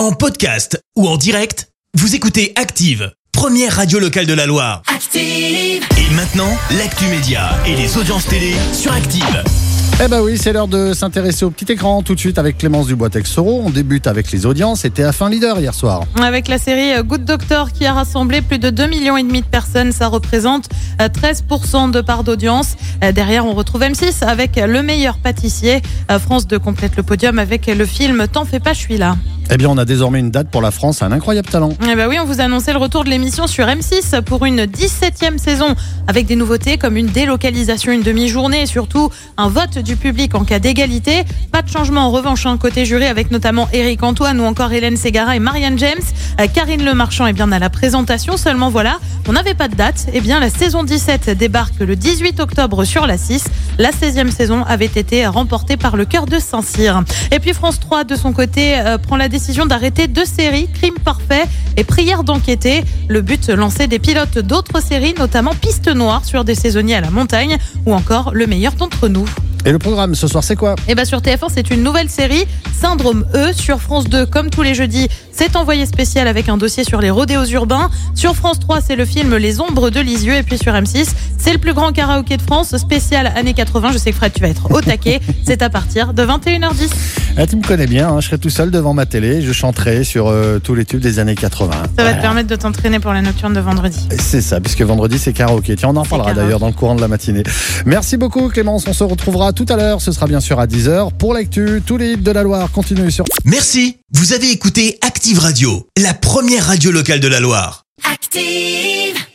En podcast ou en direct, vous écoutez Active, première radio locale de la Loire. Active. Et maintenant, l'actu média et les audiences télé sur Active. Eh ben oui, c'est l'heure de s'intéresser au petit écran tout de suite avec Clémence Dubois-Texoro. On débute avec les audiences. C'était à fin leader hier soir. Avec la série euh, Good Doctor qui a rassemblé plus de 2 millions et demi de personnes, ça représente euh, 13% de part d'audience. Euh, Derrière, on retrouve M6 avec Le meilleur pâtissier. Euh, France 2 complète le podium avec le film T'en fais pas, je suis là. Eh bien, on a désormais une date pour la France, un incroyable talent. Eh ben oui, on vous a annoncé le retour de l'émission sur M6 pour une 17e saison avec des nouveautés comme une délocalisation une demi-journée et surtout un vote du public en cas d'égalité. Pas de changement en revanche hein, côté jury avec notamment Eric Antoine ou encore Hélène Ségara et Marianne James. Euh, Karine Le Marchand est bien à la présentation seulement voilà, on n'avait pas de date. Eh bien la saison 17 débarque le 18 octobre sur la 6. La 16e saison avait été remportée par le cœur de Saint-Cyr. Et puis France 3 de son côté euh, prend la décision d'arrêter deux séries, Crime parfait et Prière d'enquêter. Le but, lancer des pilotes d'autres séries, notamment Piste Noire sur des saisonniers à la montagne ou encore Le meilleur d'entre nous. Et le programme ce soir, c'est quoi? Et bien sur TF1, c'est une nouvelle série, Syndrome E. Sur France 2, comme tous les jeudis, c'est envoyé spécial avec un dossier sur les rodéos urbains. Sur France 3, c'est le film Les ombres de Lisieux. Et puis sur M6, c'est le plus grand karaoké de France, spécial années 80. Je sais que Fred, tu vas être au taquet. c'est à partir de 21h10. Ah, Tu me connais bien, hein, je serai tout seul devant ma télé. Je chanterai sur euh, tous les tubes des années 80. Ça va te permettre de t'entraîner pour la nocturne de vendredi. C'est ça, puisque vendredi c'est karaoké. Tiens, on en parlera d'ailleurs dans le courant de la matinée. Merci beaucoup Clémence, on se retrouvera tout à l'heure. Ce sera bien sûr à 10h. Pour l'actu, tous les hits de la Loire continuent sur Merci, vous avez écouté Active Radio, la première radio locale de la Loire. Active.